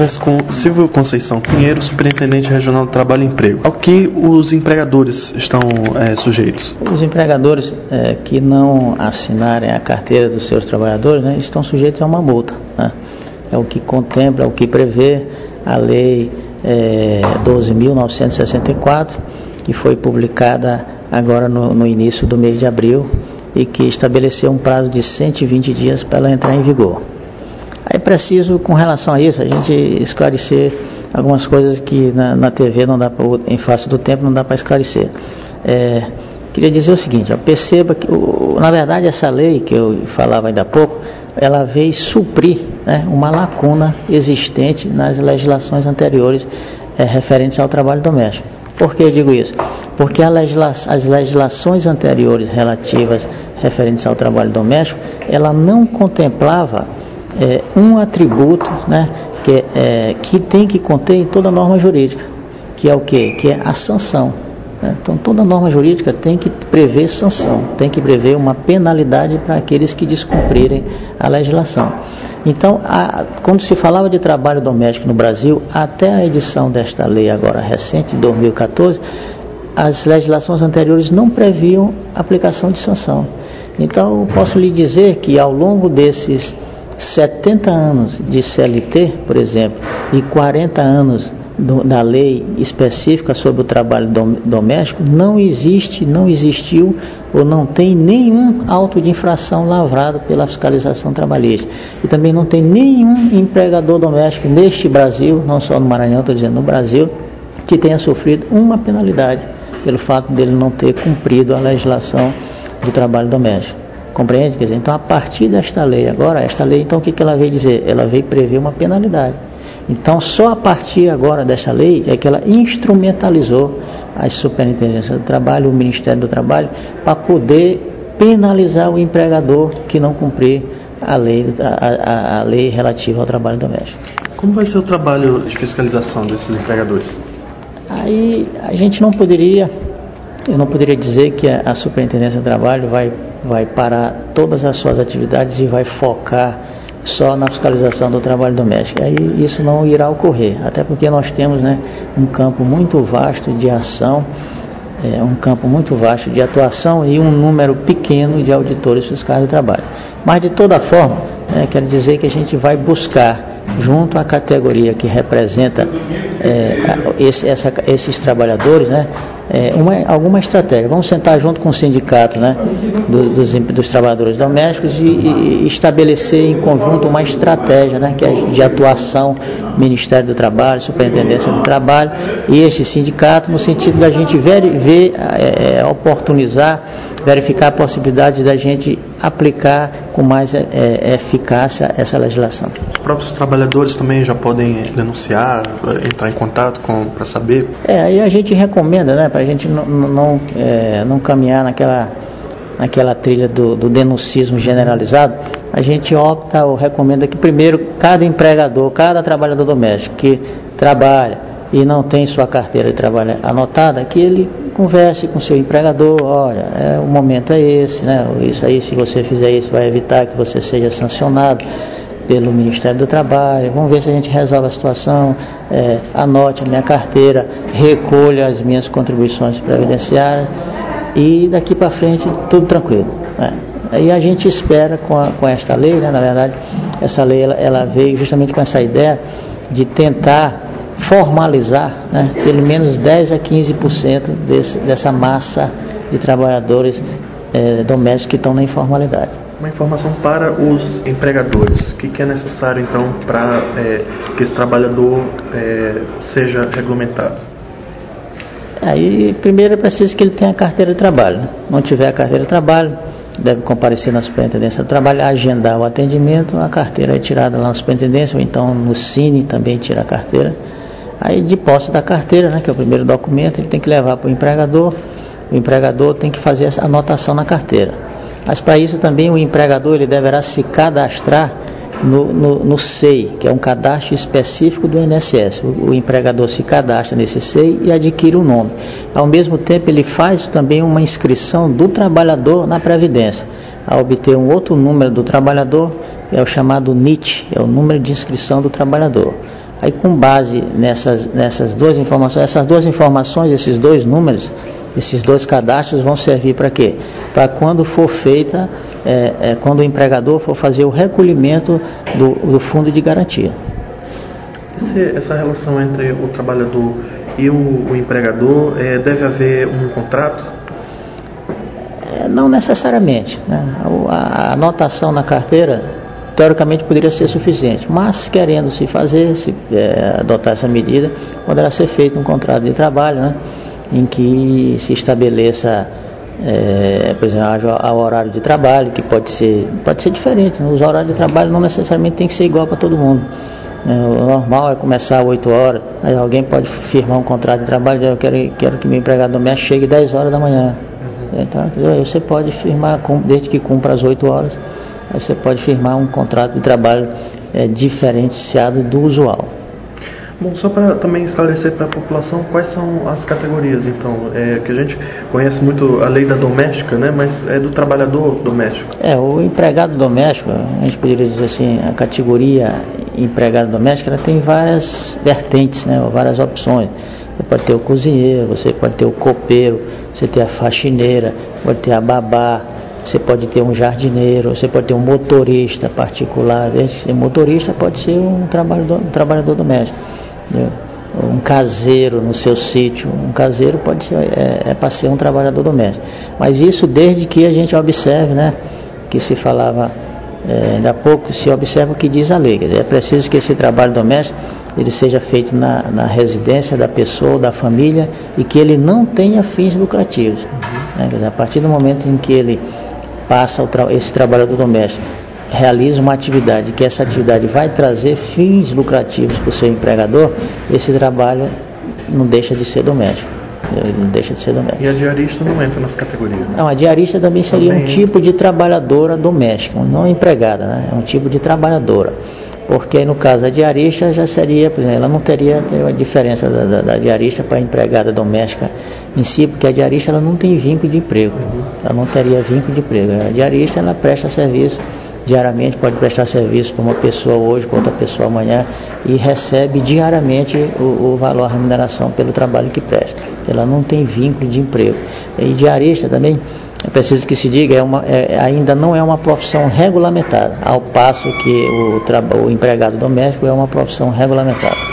conversa com Silvio Conceição Pinheiro, Superintendente Regional do Trabalho e Emprego. Ao que os empregadores estão é, sujeitos? Os empregadores é, que não assinarem a carteira dos seus trabalhadores né, estão sujeitos a uma multa. Né? É o que contempla, é o que prevê a Lei é, 12.964, que foi publicada agora no, no início do mês de abril e que estabeleceu um prazo de 120 dias para ela entrar em vigor. Aí preciso, com relação a isso, a gente esclarecer algumas coisas que na, na TV não dá pra, em face do tempo não dá para esclarecer. É, queria dizer o seguinte, ó, perceba que, o, na verdade, essa lei que eu falava ainda há pouco, ela veio suprir né, uma lacuna existente nas legislações anteriores é, referentes ao trabalho doméstico. Por que eu digo isso? Porque legisla as legislações anteriores relativas referentes ao trabalho doméstico, ela não contemplava é, um atributo né, que, é, que tem que conter em toda norma jurídica, que é o quê? Que é a sanção. Né? Então toda norma jurídica tem que prever sanção, tem que prever uma penalidade para aqueles que descumprirem a legislação. Então, a, quando se falava de trabalho doméstico no Brasil, até a edição desta lei agora recente, de 2014, as legislações anteriores não previam aplicação de sanção. Então, posso lhe dizer que ao longo desses 70 anos de CLT, por exemplo, e 40 anos do, da lei específica sobre o trabalho dom, doméstico, não existe, não existiu ou não tem nenhum auto de infração lavrado pela fiscalização trabalhista. E também não tem nenhum empregador doméstico neste Brasil, não só no Maranhão, estou dizendo no Brasil, que tenha sofrido uma penalidade pelo fato dele não ter cumprido a legislação de trabalho doméstico. Compreende? Quer dizer, então a partir desta lei, agora, esta lei, então o que, que ela veio dizer? Ela veio prever uma penalidade. Então só a partir agora desta lei é que ela instrumentalizou as superintendências do trabalho, o Ministério do Trabalho, para poder penalizar o empregador que não cumprir a lei, a, a, lei relativa ao trabalho doméstico. Como vai ser o trabalho de fiscalização desses empregadores? Aí a gente não poderia, eu não poderia dizer que a, a Superintendência do Trabalho vai vai parar todas as suas atividades e vai focar só na fiscalização do trabalho doméstico. Aí isso não irá ocorrer, até porque nós temos né, um campo muito vasto de ação, é, um campo muito vasto de atuação e um número pequeno de auditores fiscais do trabalho. Mas de toda forma, né, quero dizer que a gente vai buscar, junto à categoria que representa é, esse, essa, esses trabalhadores, né, é, uma, alguma estratégia. Vamos sentar junto com o sindicato né, dos, dos, trabalhadores domésticos e, e, estabelecer em conjunto uma estratégia né, que é de atuação Ministério do Trabalho, Superintendência do Trabalho e este sindicato, no sentido da gente ver, ver é, é oportunizar verificar a possibilidade da gente aplicar com mais é, eficácia essa legislação. Os próprios trabalhadores também já podem denunciar, entrar em contato para saber? É, aí a gente recomenda, né, para a gente não, não, é, não caminhar naquela, naquela trilha do, do denuncismo generalizado, a gente opta ou recomenda que primeiro cada empregador, cada trabalhador doméstico que trabalha e não tem sua carteira de trabalho anotada, que ele converse com seu empregador, olha, é, o momento é esse, né? Isso aí, se você fizer isso, vai evitar que você seja sancionado pelo Ministério do Trabalho. Vamos ver se a gente resolve a situação. É, anote a minha carteira, recolha as minhas contribuições previdenciárias e daqui para frente tudo tranquilo. Né? Aí a gente espera com, a, com esta lei, né? na verdade, essa lei ela, ela veio justamente com essa ideia de tentar formalizar né, pelo menos 10 a 15% desse, dessa massa de trabalhadores é, domésticos que estão na informalidade. Uma informação para os empregadores. O que, que é necessário então para é, que esse trabalhador é, seja regulamentado? Aí, primeiro é preciso que ele tenha a carteira de trabalho. Né? Não tiver a carteira de trabalho, deve comparecer na superintendência do trabalho, agendar o atendimento, a carteira é tirada lá na superintendência, ou então no Cine também tira a carteira Aí de posse da carteira, né, que é o primeiro documento, ele tem que levar para o empregador, o empregador tem que fazer essa anotação na carteira. Mas para isso também o empregador ele deverá se cadastrar no, no, no, SEI, que é um cadastro específico do INSS. O, o, empregador se cadastra nesse SEI e adquire o nome. Ao mesmo tempo, ele faz também uma inscrição do trabalhador na Previdência. Ao obter um outro número do trabalhador, é o chamado NIT, é o número de inscrição do trabalhador. Aí com base nessas, nessas duas informações, essas duas informações, esses dois números, esses dois cadastros vão servir para quê? Para quando for feita, é, é, quando o empregador for fazer o recolhimento do, do fundo de garantia. Esse, essa relação entre o trabalhador e o, o empregador, é, deve haver um contrato? É, não necessariamente. Né? A, a anotação na carteira teoricamente poderia ser suficiente, mas querendo se fazer, se é, adotar essa medida, poderá ser feito um contrato de trabalho, né, em que se estabeleça, é, por exemplo, o horário de trabalho, que pode ser, pode ser diferente, né, os horários de trabalho não necessariamente tem que ser igual para todo mundo. Né, o normal é começar às 8 horas, aí alguém pode firmar um contrato de trabalho, eu quero, quero que meu empregado doméstico chegue às 10 horas da manhã. Uhum. Então, você pode firmar desde que cumpra as 8 horas você pode firmar um contrato de trabalho é, diferenciado do usual. Bom, só para também esclarecer para a população quais são as categorias, então, é, que a gente conhece muito a lei da doméstica, né, mas é do trabalhador doméstico. É, o empregado doméstico, a gente poderia dizer assim, a categoria empregado doméstico, ela tem várias vertentes, né, várias opções. Você pode ter o cozinheiro, você pode ter o copeiro, você tem a faxineira, pode ter a babá, você pode ter um jardineiro, você pode ter um motorista particular. Esse motorista pode ser um trabalhador, um trabalhador doméstico. Entendeu? Um caseiro no seu sítio. Um caseiro pode ser, é, é para ser um trabalhador doméstico. Mas isso desde que a gente observe, né? Que se falava é, ainda há pouco, se observa o que diz a lei. Dizer, é preciso que esse trabalho doméstico ele seja feito na, na residência da pessoa, da família, e que ele não tenha fins lucrativos. Uhum. Né? Dizer, a partir do momento em que ele passa esse trabalhador doméstico realiza uma atividade, que essa atividade vai trazer fins lucrativos para o seu empregador, esse trabalho não deixa de ser doméstico. Ele não deixa de ser doméstico. E a diarista não entra nas categorias? Não, a diarista também seria também... um tipo de trabalhadora doméstica, não empregada, né? É um tipo de trabalhadora. Porque no caso a diarista já seria, por exemplo, ela não teria, teria uma diferença da, da, da diarista para a empregada doméstica em si, porque a diarista ela não tem vínculo de emprego, ela não teria vínculo de emprego. A diarista ela presta serviço diariamente, pode prestar serviço para uma pessoa hoje, para outra pessoa amanhã, e recebe diariamente o, o valor, a remuneração pelo trabalho que presta. Ela não tem vínculo de emprego. E diarista também, é preciso que se diga, é uma, é, ainda não é uma profissão regulamentada, ao passo que o, o empregado doméstico é uma profissão regulamentada.